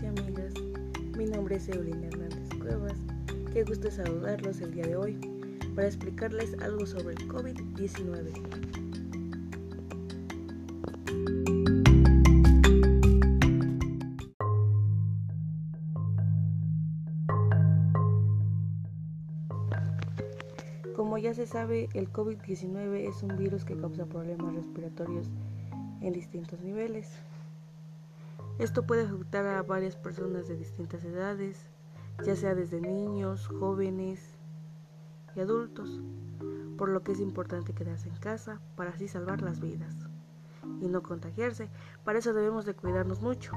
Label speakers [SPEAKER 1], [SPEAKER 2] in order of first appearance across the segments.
[SPEAKER 1] Y amigas, mi nombre es Evelyn Hernández Cuevas. Qué gusto saludarlos el día de hoy para explicarles algo sobre el COVID-19. Como ya se sabe, el COVID-19 es un virus que causa problemas respiratorios en distintos niveles. Esto puede afectar a varias personas de distintas edades, ya sea desde niños, jóvenes y adultos, por lo que es importante quedarse en casa para así salvar las vidas y no contagiarse. Para eso debemos de cuidarnos mucho.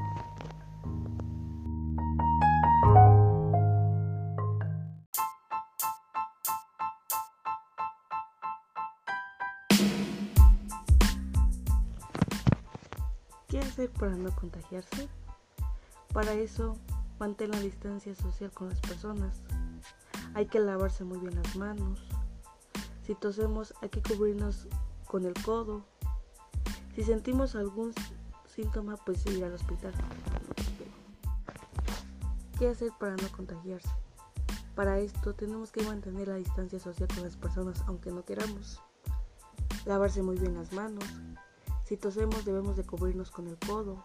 [SPEAKER 1] Hacer para no contagiarse? Para eso, mantén la distancia social con las personas. Hay que lavarse muy bien las manos. Si tosemos, hay que cubrirnos con el codo. Si sentimos algún síntoma, pues ir al hospital. ¿Qué hacer para no contagiarse? Para esto tenemos que mantener la distancia social con las personas aunque no queramos. Lavarse muy bien las manos, si tosemos debemos de cubrirnos con el codo.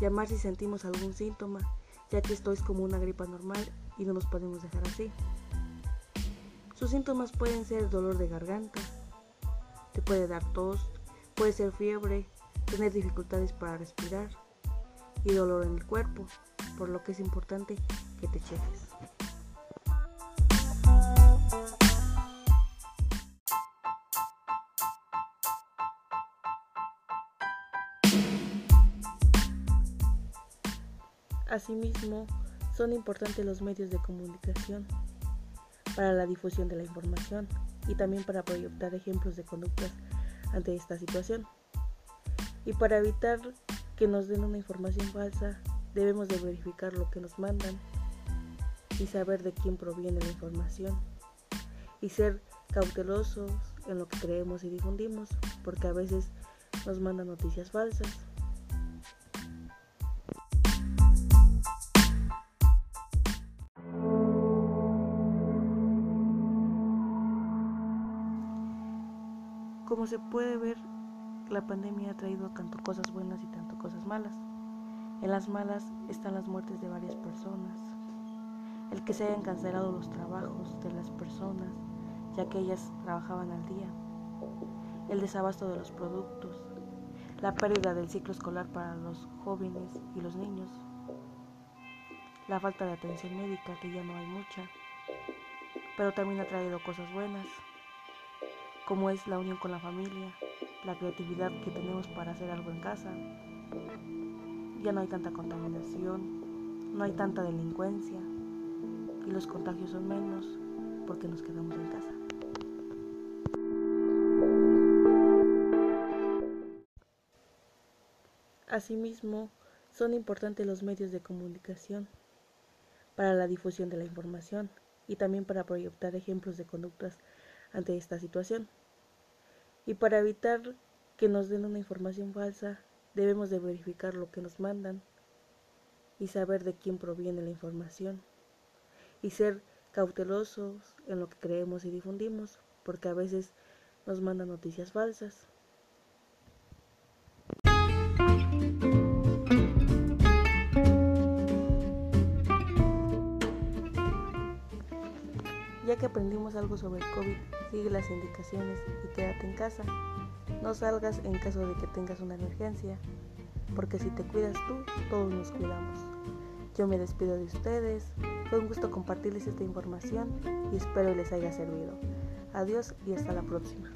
[SPEAKER 1] Llamar si sentimos algún síntoma, ya que esto es como una gripa normal y no nos podemos dejar así. Sus síntomas pueden ser dolor de garganta, te puede dar tos, puede ser fiebre, tener dificultades para respirar y dolor en el cuerpo, por lo que es importante que te cheques. Asimismo, son importantes los medios de comunicación para la difusión de la información y también para proyectar ejemplos de conductas ante esta situación. Y para evitar que nos den una información falsa, debemos de verificar lo que nos mandan y saber de quién proviene la información y ser cautelosos en lo que creemos y difundimos, porque a veces nos mandan noticias falsas Como se puede ver, la pandemia ha traído tanto cosas buenas y tanto cosas malas. En las malas están las muertes de varias personas, el que se hayan cancelado los trabajos de las personas, ya que ellas trabajaban al día, el desabasto de los productos, la pérdida del ciclo escolar para los jóvenes y los niños, la falta de atención médica, que ya no hay mucha, pero también ha traído cosas buenas como es la unión con la familia, la creatividad que tenemos para hacer algo en casa. Ya no hay tanta contaminación, no hay tanta delincuencia y los contagios son menos porque nos quedamos en casa. Asimismo, son importantes los medios de comunicación para la difusión de la información y también para proyectar ejemplos de conductas ante esta situación. Y para evitar que nos den una información falsa, debemos de verificar lo que nos mandan y saber de quién proviene la información y ser cautelosos en lo que creemos y difundimos, porque a veces nos mandan noticias falsas. Ya que aprendimos algo sobre el COVID, sigue las indicaciones y quédate en casa. No salgas en caso de que tengas una emergencia, porque si te cuidas tú, todos nos cuidamos. Yo me despido de ustedes, fue un gusto compartirles esta información y espero les haya servido. Adiós y hasta la próxima.